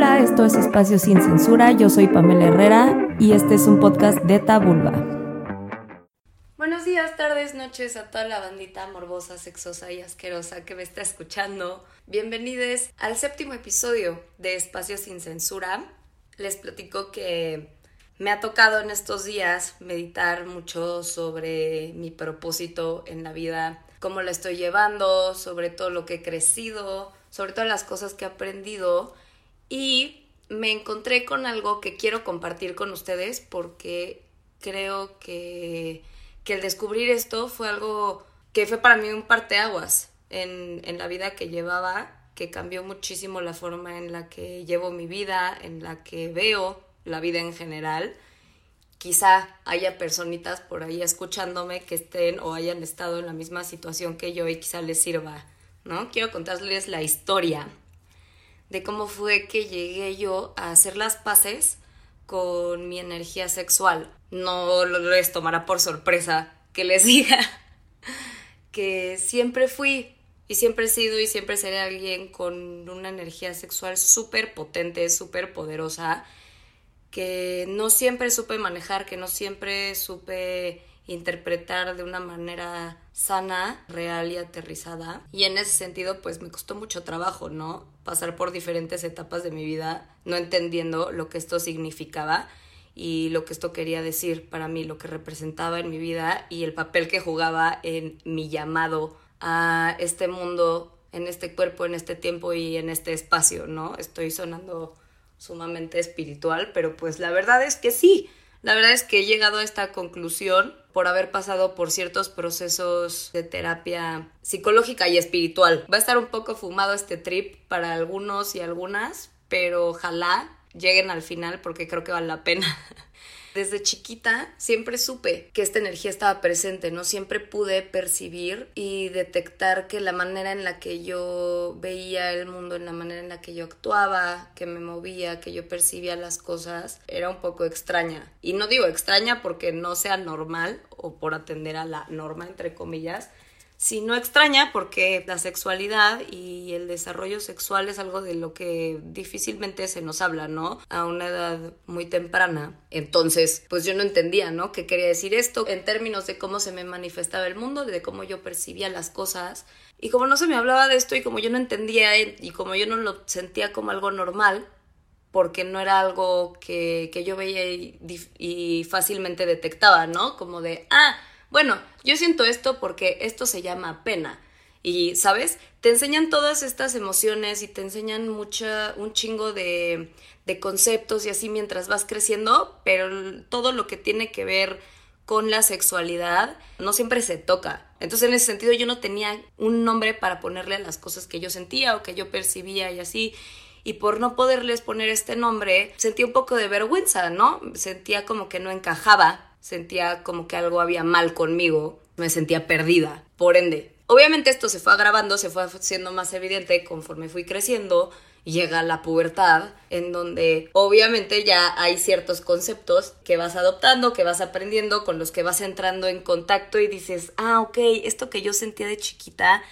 Hola, esto es Espacio Sin Censura, yo soy Pamela Herrera y este es un podcast de Tabulba. Buenos días, tardes, noches a toda la bandita morbosa, sexosa y asquerosa que me está escuchando. Bienvenidos al séptimo episodio de Espacio Sin Censura. Les platico que me ha tocado en estos días meditar mucho sobre mi propósito en la vida, cómo la estoy llevando, sobre todo lo que he crecido, sobre todas las cosas que he aprendido y me encontré con algo que quiero compartir con ustedes porque creo que, que el descubrir esto fue algo que fue para mí un parteaguas en, en la vida que llevaba, que cambió muchísimo la forma en la que llevo mi vida, en la que veo la vida en general. Quizá haya personitas por ahí escuchándome que estén o hayan estado en la misma situación que yo y quizá les sirva, ¿no? Quiero contarles la historia de cómo fue que llegué yo a hacer las paces con mi energía sexual. No les tomará por sorpresa que les diga que siempre fui y siempre he sido y siempre seré alguien con una energía sexual súper potente, súper poderosa, que no siempre supe manejar, que no siempre supe interpretar de una manera sana, real y aterrizada. Y en ese sentido, pues me costó mucho trabajo, ¿no? Pasar por diferentes etapas de mi vida, no entendiendo lo que esto significaba y lo que esto quería decir para mí, lo que representaba en mi vida y el papel que jugaba en mi llamado a este mundo, en este cuerpo, en este tiempo y en este espacio, ¿no? Estoy sonando sumamente espiritual, pero pues la verdad es que sí, la verdad es que he llegado a esta conclusión por haber pasado por ciertos procesos de terapia psicológica y espiritual. Va a estar un poco fumado este trip para algunos y algunas, pero ojalá lleguen al final porque creo que vale la pena. Desde chiquita siempre supe que esta energía estaba presente, ¿no? Siempre pude percibir y detectar que la manera en la que yo veía el mundo, en la manera en la que yo actuaba, que me movía, que yo percibía las cosas, era un poco extraña. Y no digo extraña porque no sea normal o por atender a la norma, entre comillas, si no extraña porque la sexualidad y el desarrollo sexual es algo de lo que difícilmente se nos habla, ¿no? A una edad muy temprana. Entonces, pues yo no entendía, ¿no? ¿Qué quería decir esto en términos de cómo se me manifestaba el mundo, de cómo yo percibía las cosas. Y como no se me hablaba de esto y como yo no entendía y como yo no lo sentía como algo normal, porque no era algo que, que yo veía y, y fácilmente detectaba, ¿no? Como de, ah, bueno, yo siento esto porque esto se llama pena. Y, ¿sabes? Te enseñan todas estas emociones y te enseñan mucha, un chingo de, de conceptos y así mientras vas creciendo, pero todo lo que tiene que ver con la sexualidad no siempre se toca. Entonces en ese sentido yo no tenía un nombre para ponerle a las cosas que yo sentía o que yo percibía y así. Y por no poderles poner este nombre, sentía un poco de vergüenza, ¿no? Sentía como que no encajaba sentía como que algo había mal conmigo, me sentía perdida. Por ende, obviamente esto se fue agravando, se fue haciendo más evidente conforme fui creciendo. Llega la pubertad, en donde obviamente ya hay ciertos conceptos que vas adoptando, que vas aprendiendo, con los que vas entrando en contacto y dices, ah, ok, esto que yo sentía de chiquita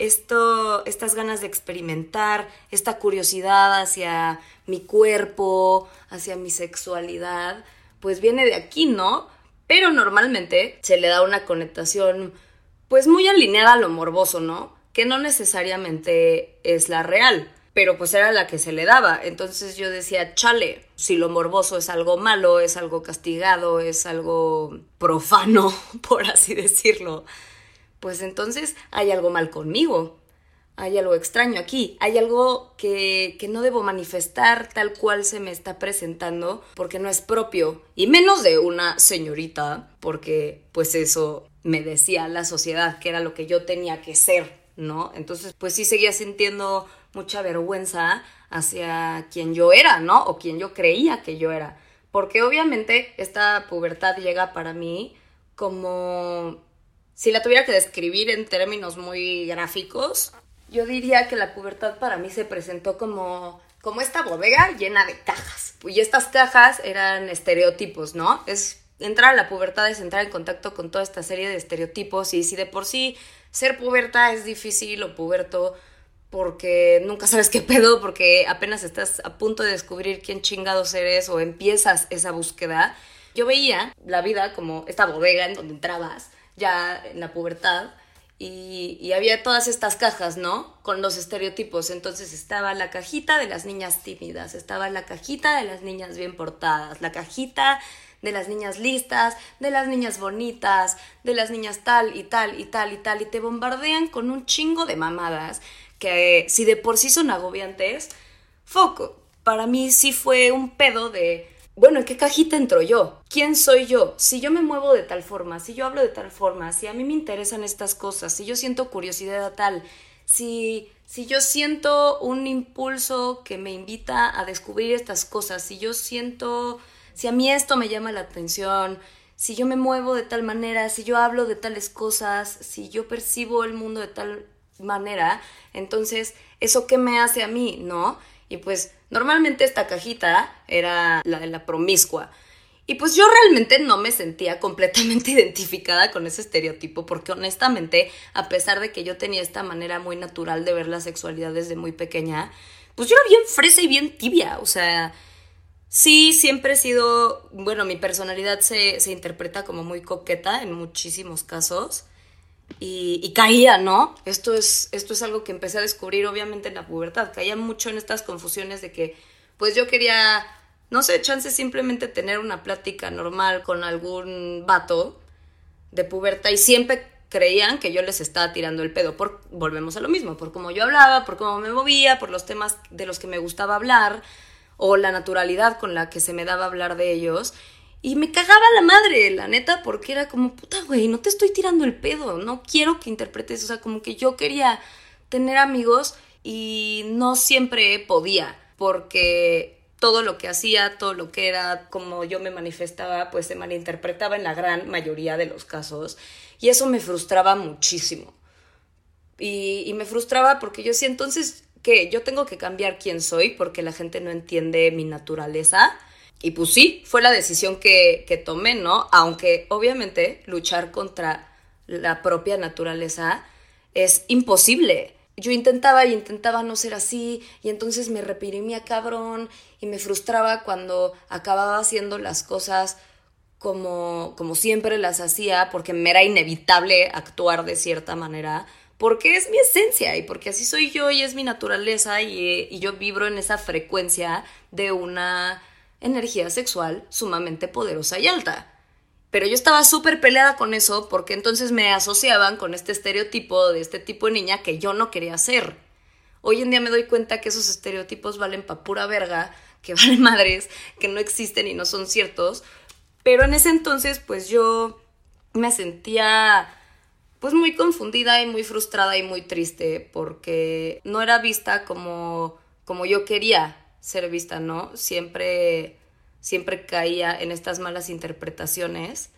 esto, estas ganas de experimentar, esta curiosidad hacia mi cuerpo, hacia mi sexualidad, pues viene de aquí, ¿no? Pero normalmente se le da una connotación pues muy alineada a lo morboso, ¿no? Que no necesariamente es la real, pero pues era la que se le daba. Entonces yo decía, chale, si lo morboso es algo malo, es algo castigado, es algo profano, por así decirlo, pues entonces hay algo mal conmigo hay algo extraño aquí, hay algo que, que, no debo manifestar tal cual se me está presentando porque no es propio, y menos de una señorita, porque pues eso me decía la sociedad que era lo que yo tenía que ser, ¿no? Entonces pues sí seguía sintiendo mucha vergüenza hacia quien yo era, ¿no? O quien yo creía que yo era. Porque obviamente esta pubertad llega para mí como si la tuviera que describir en términos muy gráficos, yo diría que la pubertad para mí se presentó como, como esta bodega llena de cajas. Y estas cajas eran estereotipos, ¿no? Es entrar a la pubertad es entrar en contacto con toda esta serie de estereotipos y si de por sí ser puberta es difícil o puberto, porque nunca sabes qué pedo, porque apenas estás a punto de descubrir quién chingados eres o empiezas esa búsqueda. Yo veía la vida como esta bodega en donde entrabas ya en la pubertad y, había todas estas cajas, ¿no? Con los estereotipos. Entonces estaba la cajita de las niñas tímidas, estaba la cajita de las niñas bien portadas, la cajita de las niñas listas, de las niñas bonitas, de las niñas tal y tal y tal y tal, y te bombardean con un chingo de mamadas que si de por sí son agobiantes, foco, para mí sí fue un pedo de, bueno, ¿en qué cajita entro yo? ¿Quién soy yo? Si yo me muevo de tal forma, si yo hablo de tal forma, si a mí me interesan estas cosas, si yo siento curiosidad a tal, si, si yo siento un impulso que me invita a descubrir estas cosas, si yo siento, si a mí esto me llama la atención, si yo me muevo de tal manera, si yo hablo de tales cosas, si yo percibo el mundo de tal manera, entonces, ¿eso qué me hace a mí? ¿No? Y pues normalmente esta cajita era la de la promiscua. Y pues yo realmente no me sentía completamente identificada con ese estereotipo, porque honestamente, a pesar de que yo tenía esta manera muy natural de ver la sexualidad desde muy pequeña, pues yo era bien fresa y bien tibia, o sea, sí, siempre he sido, bueno, mi personalidad se, se interpreta como muy coqueta en muchísimos casos, y, caía, ¿no? Esto es, esto es algo que empecé a descubrir obviamente en la pubertad. Caía mucho en estas confusiones de que, pues yo quería, no sé, chance simplemente tener una plática normal con algún vato de pubertad y siempre creían que yo les estaba tirando el pedo. Por, volvemos a lo mismo, por cómo yo hablaba, por cómo me movía, por los temas de los que me gustaba hablar o la naturalidad con la que se me daba hablar de ellos. Y me cagaba la madre, la neta, porque era como, puta, güey, no te estoy tirando el pedo, no quiero que interpretes, o sea, como que yo quería tener amigos y no siempre podía, porque todo lo que hacía, todo lo que era, como yo me manifestaba, pues se malinterpretaba en la gran mayoría de los casos, y eso me frustraba muchísimo. Y, y me frustraba porque yo decía, entonces, que yo tengo que cambiar quién soy porque la gente no entiende mi naturaleza y pues sí, fue la decisión que, que tomé, ¿no? Aunque obviamente luchar contra la propia naturaleza es imposible. Yo intentaba y intentaba no ser así y entonces me reprimía cabrón y me frustraba cuando acababa haciendo las cosas como, como siempre las hacía porque me era inevitable actuar de cierta manera porque es mi esencia y porque así soy yo y es mi naturaleza y, y yo vibro en esa frecuencia de una energía sexual sumamente poderosa y alta. Pero yo estaba súper peleada con eso porque entonces me asociaban con este estereotipo de este tipo de niña que yo no quería ser. Hoy en día me doy cuenta que esos estereotipos valen pa' pura verga, que valen madres, que no existen y no son ciertos. Pero en ese entonces, pues yo me sentía pues muy confundida y muy frustrada y muy triste porque no era vista como, como yo quería ser vista, ¿no? Siempre, siempre caía en estas malas interpretaciones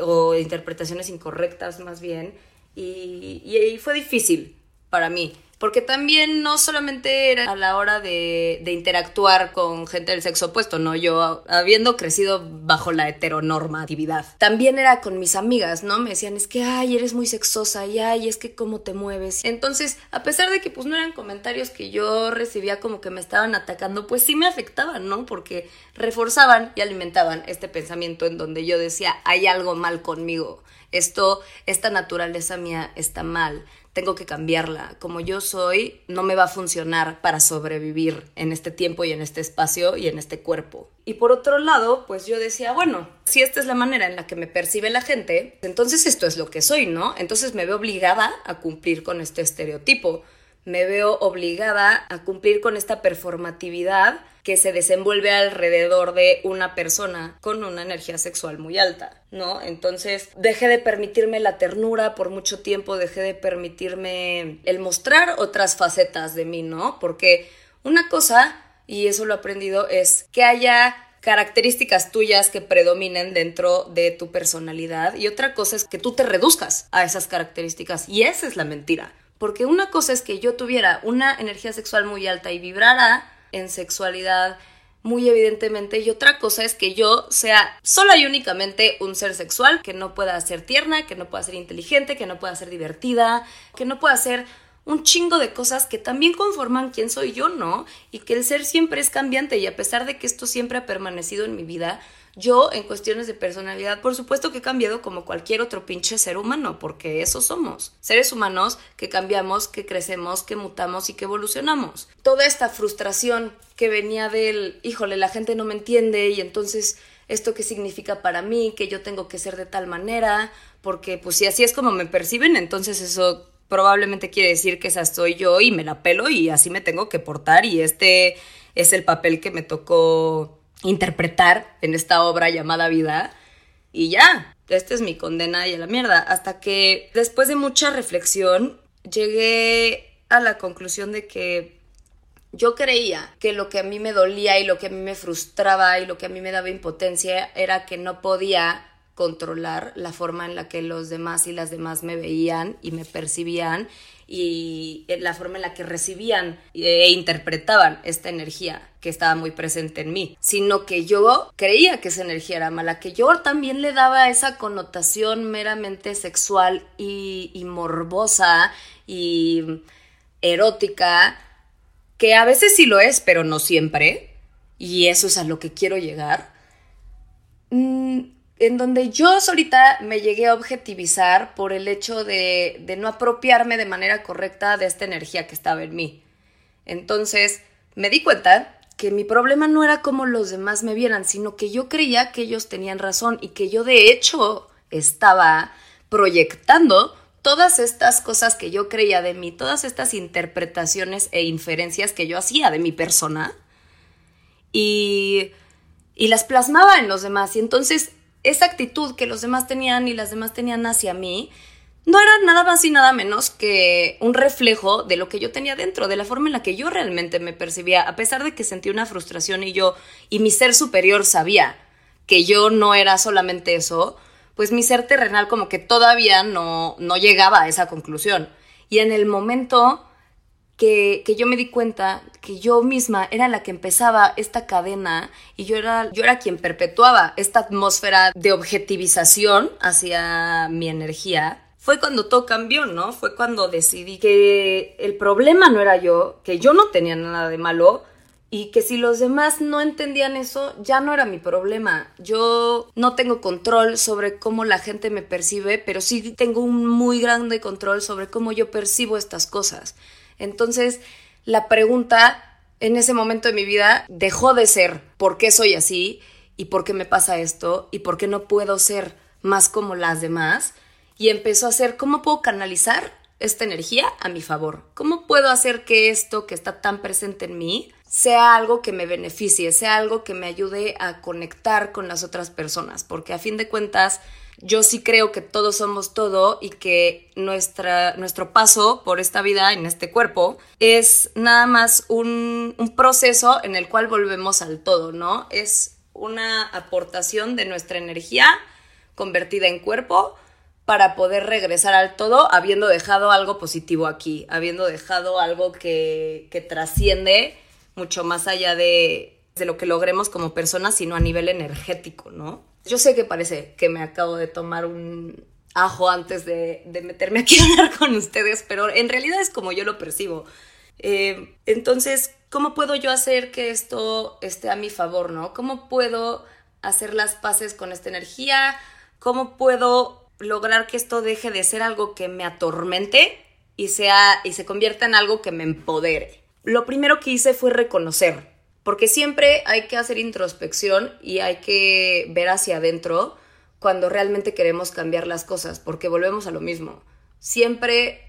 o interpretaciones incorrectas más bien y, y fue difícil para mí porque también no solamente era a la hora de, interactuar con gente del sexo opuesto, ¿no? Yo habiendo crecido bajo la heteronormatividad, también era con mis amigas, ¿no? Me decían, es que, ay, eres muy sexosa, y ay, es que cómo te mueves. Entonces, a pesar de que pues no eran comentarios que yo recibía como que me estaban atacando, pues sí me afectaban, ¿no? Porque reforzaban y alimentaban este pensamiento en donde yo decía, hay algo mal conmigo, esto, esta naturaleza mía está mal tengo que cambiarla. Como yo soy, no me va a funcionar para sobrevivir en este tiempo y en este espacio y en este cuerpo. Y por otro lado, pues yo decía, bueno, si esta es la manera en la que me percibe la gente, entonces esto es lo que soy, ¿no? Entonces me veo obligada a cumplir con este estereotipo. Me veo obligada a cumplir con esta performatividad que se desenvuelve alrededor de una persona con una energía sexual muy alta, ¿no? Entonces dejé de permitirme la ternura por mucho tiempo, dejé de permitirme el mostrar otras facetas de mí, ¿no? Porque una cosa, y eso lo he aprendido, es que haya características tuyas que predominen dentro de tu personalidad y otra cosa es que tú te reduzcas a esas características y esa es la mentira. Porque una cosa es que yo tuviera una energía sexual muy alta y vibrara en sexualidad muy evidentemente y otra cosa es que yo sea sola y únicamente un ser sexual que no pueda ser tierna, que no pueda ser inteligente, que no pueda ser divertida, que no pueda ser un chingo de cosas que también conforman quién soy yo, ¿no? Y que el ser siempre es cambiante y a pesar de que esto siempre ha permanecido en mi vida, yo en cuestiones de personalidad, por supuesto que he cambiado como cualquier otro pinche ser humano, porque eso somos, seres humanos que cambiamos, que crecemos, que mutamos y que evolucionamos. Toda esta frustración que venía del, híjole, la gente no me entiende y entonces esto qué significa para mí, que yo tengo que ser de tal manera, porque pues si así es como me perciben, entonces eso probablemente quiere decir que esa soy yo y me la pelo y así me tengo que portar y este es el papel que me tocó interpretar en esta obra llamada vida y ya, esta es mi condena y a la mierda, hasta que después de mucha reflexión llegué a la conclusión de que yo creía que lo que a mí me dolía y lo que a mí me frustraba y lo que a mí me daba impotencia era que no podía controlar la forma en la que los demás y las demás me veían y me percibían y la forma en la que recibían e interpretaban esta energía que estaba muy presente en mí, sino que yo creía que esa energía era mala, que yo también le daba esa connotación meramente sexual y, y morbosa y erótica, que a veces sí lo es, pero no siempre, y eso es a lo que quiero llegar. Mm, en donde yo solita me llegué a objetivizar por el hecho de, de, no apropiarme de manera correcta de esta energía que estaba en mí. Entonces me di cuenta que mi problema no era como los demás me vieran, sino que yo creía que ellos tenían razón y que yo de hecho estaba proyectando todas estas cosas que yo creía de mí, todas estas interpretaciones e inferencias que yo hacía de mi persona y, y las plasmaba en los demás. Y entonces esa actitud que los demás tenían y las demás tenían hacia mí, no era nada más y nada menos que un reflejo de lo que yo tenía dentro, de la forma en la que yo realmente me percibía, a pesar de que sentí una frustración y yo y mi ser superior sabía que yo no era solamente eso, pues mi ser terrenal como que todavía no, no llegaba a esa conclusión. Y en el momento que, yo me di cuenta que yo misma era la que empezaba esta cadena y yo era, yo era quien perpetuaba esta atmósfera de objetivización hacia mi energía. Fue cuando todo cambió, ¿no? Fue cuando decidí que el problema no era yo, que yo no tenía nada de malo, y que si los demás no entendían eso, ya no era mi problema. Yo no tengo control sobre cómo la gente me percibe, pero sí tengo un muy grande control sobre cómo yo percibo estas cosas. Entonces, la pregunta en ese momento de mi vida dejó de ser ¿por qué soy así? ¿Y por qué me pasa esto? ¿Y por qué no puedo ser más como las demás? Y empezó a ser ¿cómo puedo canalizar esta energía a mi favor? ¿Cómo puedo hacer que esto que está tan presente en mí sea algo que me beneficie, sea algo que me ayude a conectar con las otras personas? Porque a fin de cuentas, yo sí creo que todos somos todo y que nuestra, nuestro paso por esta vida en este cuerpo es nada más un, proceso en el cual volvemos al todo, ¿no? Es una aportación de nuestra energía convertida en cuerpo para poder regresar al todo habiendo dejado algo positivo aquí, habiendo dejado algo que, que trasciende mucho más allá de, de lo que logremos como personas, sino a nivel energético, ¿no? Yo sé que parece que me acabo de tomar un ajo antes de, meterme aquí a hablar con ustedes, pero en realidad es como yo lo percibo. Eh, entonces, ¿cómo puedo yo hacer que esto esté a mi favor, no? ¿Cómo puedo hacer las paces con esta energía? ¿Cómo puedo lograr que esto deje de ser algo que me atormente y, sea, y se convierta en algo que me empodere? Lo primero que hice fue reconocer porque siempre hay que hacer introspección y hay que ver hacia adentro cuando realmente queremos cambiar las cosas, porque volvemos a lo mismo. Siempre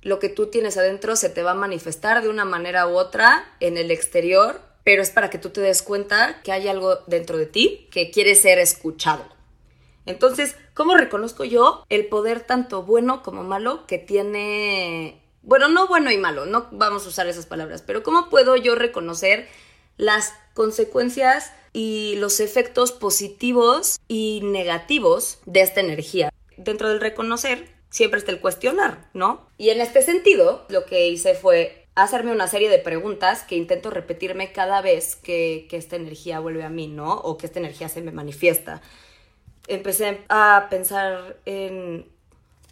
lo que tú tienes adentro se te va a manifestar de una manera u otra en el exterior, pero es para que tú te des cuenta que hay algo dentro de ti que quiere ser escuchado. Entonces, ¿cómo reconozco yo el poder tanto bueno como malo que tiene... Bueno, no bueno y malo, no vamos a usar esas palabras, pero ¿cómo puedo yo reconocer las consecuencias y los efectos positivos y negativos de esta energía. Dentro del reconocer siempre está el cuestionar, ¿no? Y en este sentido, lo que hice fue hacerme una serie de preguntas que intento repetirme cada vez que, que esta energía vuelve a mí, ¿no? O que esta energía se me manifiesta. Empecé a pensar en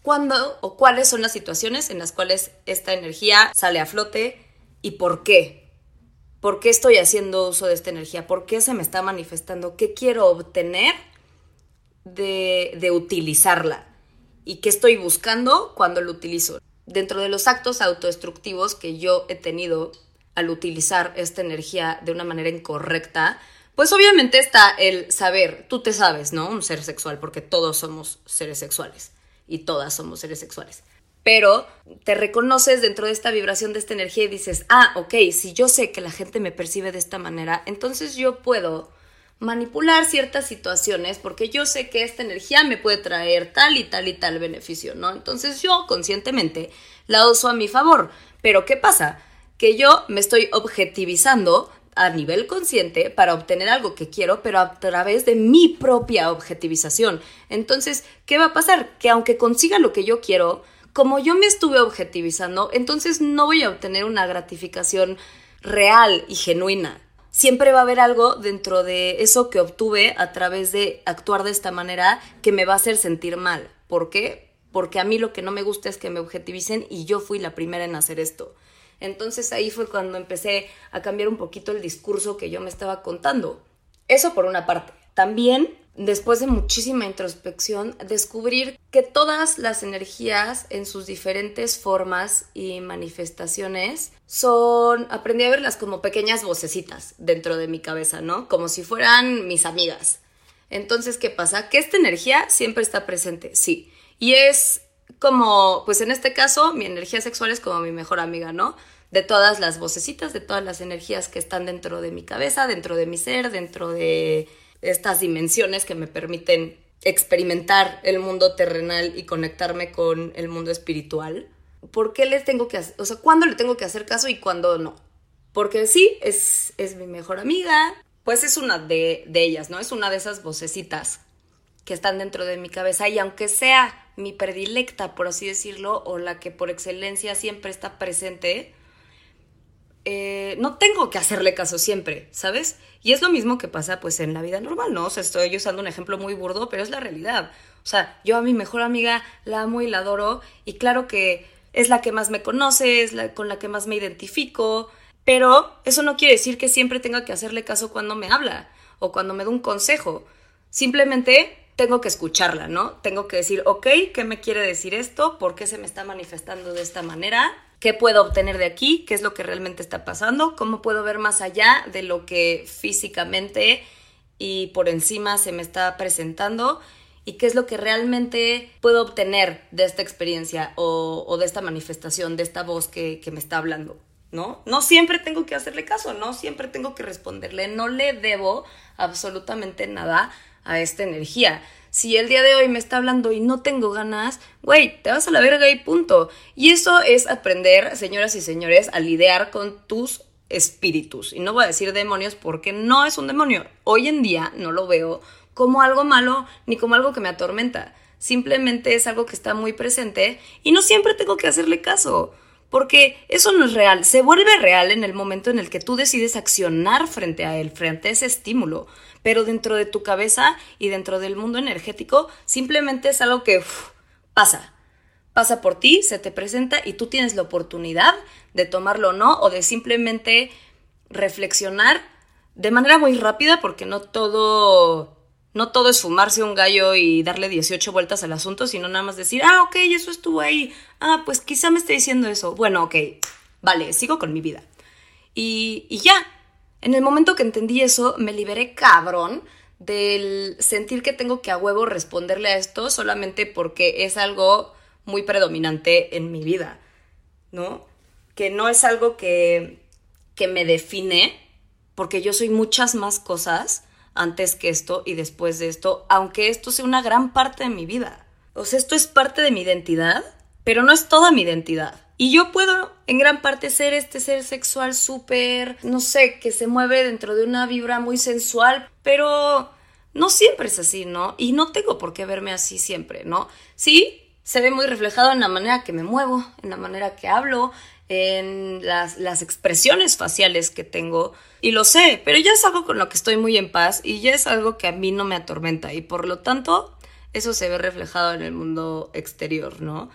cuándo o cuáles son las situaciones en las cuales esta energía sale a flote y por qué. ¿Por qué estoy haciendo uso de esta energía? ¿Por qué se me está manifestando? ¿Qué quiero obtener de, utilizarla? ¿Y qué estoy buscando cuando lo utilizo? Dentro de los actos autodestructivos que yo he tenido al utilizar esta energía de una manera incorrecta, pues obviamente está el saber, tú te sabes, ¿no? Un ser sexual, porque todos somos seres sexuales y todas somos seres sexuales. Pero te reconoces dentro de esta vibración de esta energía y dices, ah, ok, si yo sé que la gente me percibe de esta manera, entonces yo puedo manipular ciertas situaciones porque yo sé que esta energía me puede traer tal y tal y tal beneficio, ¿no? Entonces yo conscientemente la uso a mi favor. Pero ¿qué pasa? Que yo me estoy objetivizando a nivel consciente para obtener algo que quiero, pero a través de mi propia objetivización. Entonces, ¿qué va a pasar? Que aunque consiga lo que yo quiero, como yo me estuve objetivizando, entonces no voy a obtener una gratificación real y genuina. Siempre va a haber algo dentro de eso que obtuve a través de actuar de esta manera que me va a hacer sentir mal. ¿Por qué? Porque a mí lo que no me gusta es que me objetivicen y yo fui la primera en hacer esto. Entonces ahí fue cuando empecé a cambiar un poquito el discurso que yo me estaba contando. Eso por una parte. También, después de muchísima introspección, descubrir que todas las energías en sus diferentes formas y manifestaciones son, aprendí a verlas como pequeñas vocecitas dentro de mi cabeza, ¿no? Como si fueran mis amigas. Entonces, ¿qué pasa? Que esta energía siempre está presente, sí. Y es como, pues en este caso, mi energía sexual es como mi mejor amiga, ¿no? De todas las vocecitas, de todas las energías que están dentro de mi cabeza, dentro de mi ser, dentro de estas dimensiones que me permiten experimentar el mundo terrenal y conectarme con el mundo espiritual. ¿Por qué les tengo que hacer, o sea, cuándo le tengo que hacer caso y cuándo no? Porque sí, es, es mi mejor amiga, pues es una de, de ellas, ¿no? Es una de esas vocecitas que están dentro de mi cabeza y aunque sea mi predilecta, por así decirlo, o la que por excelencia siempre está presente, eh, no tengo que hacerle caso siempre, ¿sabes? Y es lo mismo que pasa pues en la vida normal, ¿no? O sea, estoy usando un ejemplo muy burdo, pero es la realidad. O sea, yo a mi mejor amiga la amo y la adoro y claro que es la que más me conoce, es la con la que más me identifico, pero eso no quiere decir que siempre tenga que hacerle caso cuando me habla o cuando me da un consejo. Simplemente tengo que escucharla, ¿no? Tengo que decir, ok, ¿qué me quiere decir esto? ¿Por qué se me está manifestando de esta manera? ¿Qué puedo obtener de aquí? ¿Qué es lo que realmente está pasando? ¿Cómo puedo ver más allá de lo que físicamente y por encima se me está presentando? ¿Y qué es lo que realmente puedo obtener de esta experiencia o, de esta manifestación, de esta voz que, que me está hablando? ¿no? No siempre tengo que hacerle caso, no siempre tengo que responderle, no le debo absolutamente nada a esta energía. Si el día de hoy me está hablando y no tengo ganas, güey, te vas a la verga y punto. Y eso es aprender, señoras y señores, a lidiar con tus espíritus. Y no voy a decir demonios porque no es un demonio. Hoy en día no lo veo como algo malo ni como algo que me atormenta. Simplemente es algo que está muy presente y no siempre tengo que hacerle caso. Porque eso no es real. Se vuelve real en el momento en el que tú decides accionar frente a él, frente a ese estímulo pero dentro de tu cabeza y dentro del mundo energético simplemente es algo que pasa. Pasa por ti, se te presenta y tú tienes la oportunidad de tomarlo o no o de simplemente reflexionar de manera muy rápida porque no todo no todo es fumarse un gallo y darle 18 vueltas al asunto, sino nada más decir, ah, ok, eso estuvo ahí. Ah, pues quizá me esté diciendo eso. Bueno, ok, vale, sigo con mi vida. Y, ya, en el momento que entendí eso, me liberé cabrón del sentir que tengo que a huevo responderle a esto solamente porque es algo muy predominante en mi vida, ¿no? Que no es algo que, que me define, porque yo soy muchas más cosas antes que esto y después de esto, aunque esto sea una gran parte de mi vida. O sea, esto es parte de mi identidad, pero no es toda mi identidad. Y yo puedo en gran parte ser este ser sexual súper, no sé, que se mueve dentro de una vibra muy sensual, pero no siempre es así, ¿no? Y no tengo por qué verme así siempre, ¿no? Sí, se ve muy reflejado en la manera que me muevo, en la manera que hablo, en las, las, expresiones faciales que tengo. Y lo sé, pero ya es algo con lo que estoy muy en paz y ya es algo que a mí no me atormenta y por lo tanto eso se ve reflejado en el mundo exterior, ¿no?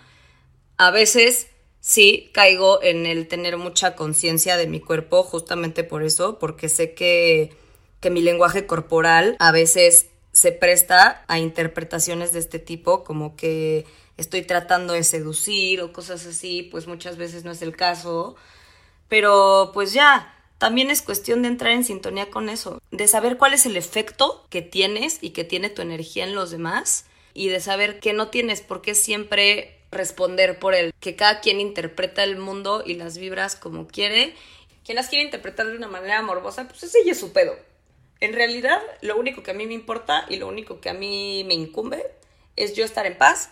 A veces sí caigo en el tener mucha conciencia de mi cuerpo, justamente por eso, porque sé que, que mi lenguaje corporal a veces se presta a interpretaciones de este tipo, como que estoy tratando de seducir o cosas así, pues muchas veces no es el caso. Pero pues ya, también es cuestión de entrar en sintonía con eso, de saber cuál es el efecto que tienes y que tiene tu energía en los demás y de saber que no tienes por qué siempre responder por él, que cada quien interpreta el mundo y las vibras como quiere. Quien las quiere interpretar de una manera morbosa, pues ese ya es su pedo. En realidad, lo único que a mí me importa y lo único que a mí me incumbe es yo estar en paz,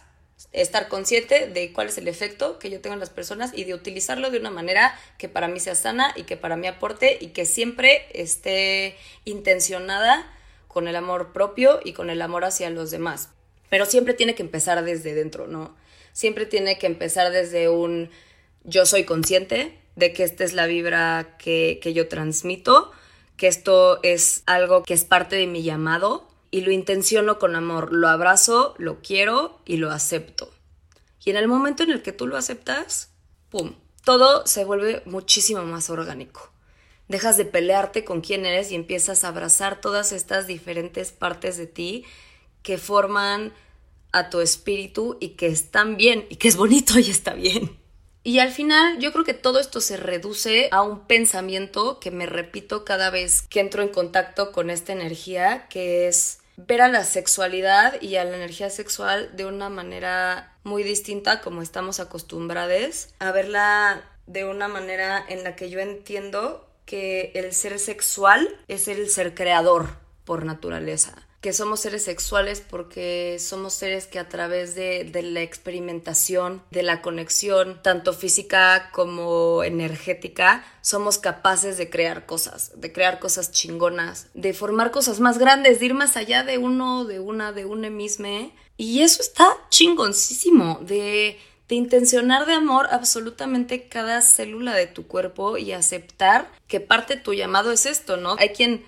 estar consciente de cuál es el efecto que yo tengo en las personas y de utilizarlo de una manera que para mí sea sana y que para mí aporte y que siempre esté intencionada con el amor propio y con el amor hacia los demás. Pero siempre tiene que empezar desde dentro, ¿no? Siempre tiene que empezar desde un yo soy consciente de que esta es la vibra que, que yo transmito, que esto es algo que es parte de mi llamado y lo intenciono con amor, lo abrazo, lo quiero y lo acepto. Y en el momento en el que tú lo aceptas, ¡pum! Todo se vuelve muchísimo más orgánico. Dejas de pelearte con quién eres y empiezas a abrazar todas estas diferentes partes de ti que forman a tu espíritu y que están bien y que es bonito y está bien. Y al final yo creo que todo esto se reduce a un pensamiento que me repito cada vez que entro en contacto con esta energía, que es ver a la sexualidad y a la energía sexual de una manera muy distinta como estamos acostumbrados, a verla de una manera en la que yo entiendo que el ser sexual es el ser creador por naturaleza que somos seres sexuales porque somos seres que a través de, de, la experimentación, de la conexión, tanto física como energética, somos capaces de crear cosas, de crear cosas chingonas, de formar cosas más grandes, de ir más allá de uno, de una, de una misma. Y eso está chingoncísimo, de, de intencionar de amor absolutamente cada célula de tu cuerpo y aceptar que parte de tu llamado es esto, ¿no? Hay quien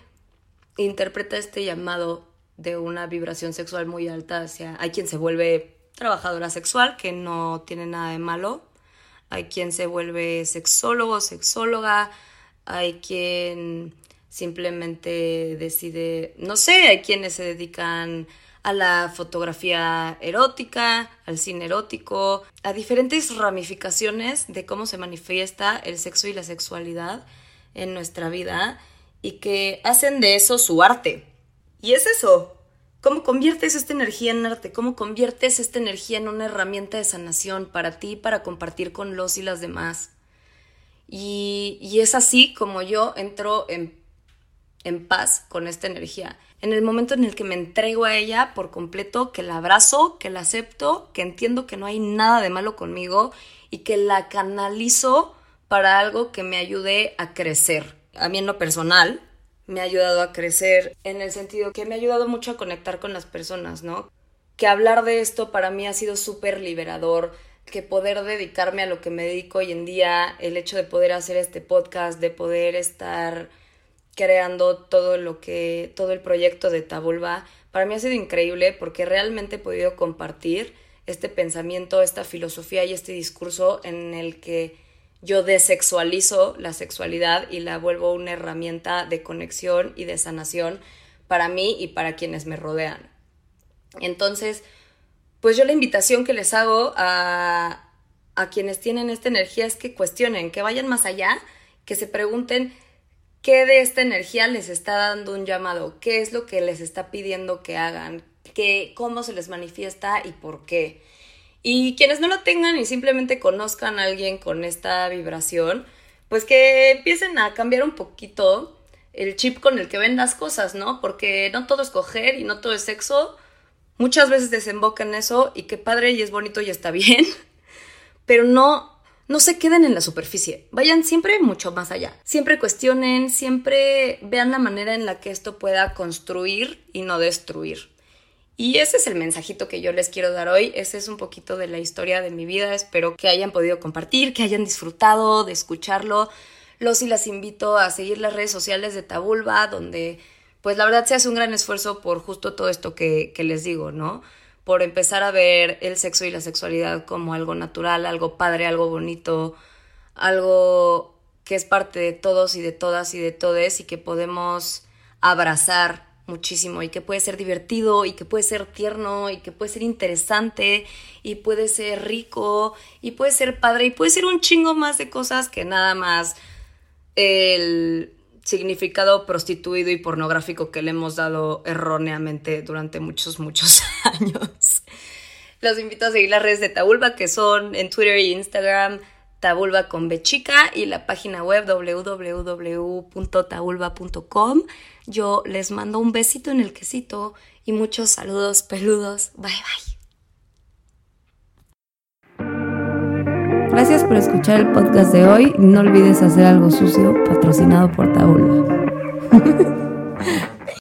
interpreta este llamado de una vibración sexual muy alta hacia... Hay quien se vuelve trabajadora sexual, que no tiene nada de malo. Hay quien se vuelve sexólogo, sexóloga. Hay quien simplemente decide, no sé, hay quienes se dedican a la fotografía erótica, al cine erótico, a diferentes ramificaciones de cómo se manifiesta el sexo y la sexualidad en nuestra vida y que hacen de eso su arte. Y es eso. ¿Cómo conviertes esta energía en arte? ¿Cómo conviertes esta energía en una herramienta de sanación para ti, para compartir con los y las demás? Y, y es así como yo entro en, en paz con esta energía. En el momento en el que me entrego a ella por completo, que la abrazo, que la acepto, que entiendo que no hay nada de malo conmigo y que la canalizo para algo que me ayude a crecer. A mí en lo personal, me ha ayudado a crecer en el sentido que me ha ayudado mucho a conectar con las personas, ¿no? Que hablar de esto para mí ha sido súper liberador, que poder dedicarme a lo que me dedico hoy en día, el hecho de poder hacer este podcast, de poder estar creando todo lo que, todo el proyecto de Tabulba, para mí ha sido increíble porque realmente he podido compartir este pensamiento, esta filosofía y este discurso en el que yo desexualizo la sexualidad y la vuelvo una herramienta de conexión y de sanación para mí y para quienes me rodean. Entonces, pues yo la invitación que les hago a, a quienes tienen esta energía es que cuestionen, que vayan más allá, que se pregunten qué de esta energía les está dando un llamado, qué es lo que les está pidiendo que hagan, qué, cómo se les manifiesta y por qué. Y quienes no lo tengan y simplemente conozcan a alguien con esta vibración, pues que empiecen a cambiar un poquito el chip con el que ven las cosas, ¿no? Porque no todo es coger y no todo es sexo. Muchas veces desemboca en eso y qué padre y es bonito y está bien. Pero no, no se queden en la superficie. Vayan siempre mucho más allá. Siempre cuestionen, siempre vean la manera en la que esto pueda construir y no destruir. Y ese es el mensajito que yo les quiero dar hoy. Ese es un poquito de la historia de mi vida. Espero que hayan podido compartir, que hayan disfrutado de escucharlo. Los y las invito a seguir las redes sociales de Tabulba, donde pues la verdad se hace un gran esfuerzo por justo todo esto que, les digo, ¿no? por empezar a ver el sexo y la sexualidad como algo natural, algo padre, algo bonito, algo que es parte de todos y de todas y de todes y que podemos abrazar muchísimo y que puede ser divertido y que puede ser tierno y que puede ser interesante y puede ser rico y puede ser padre y puede ser un chingo más de cosas que nada más el significado prostituido y pornográfico que le hemos dado erróneamente durante muchos, muchos años. Los invito a seguir las redes de Tabulba que son en Twitter e Instagram Tabulba con B y la página web www.tabulba.com. Yo les mando un besito en el quesito y muchos saludos peludos. Bye bye. Gracias por escuchar el podcast de hoy. No olvides hacer algo sucio patrocinado por Tabulba.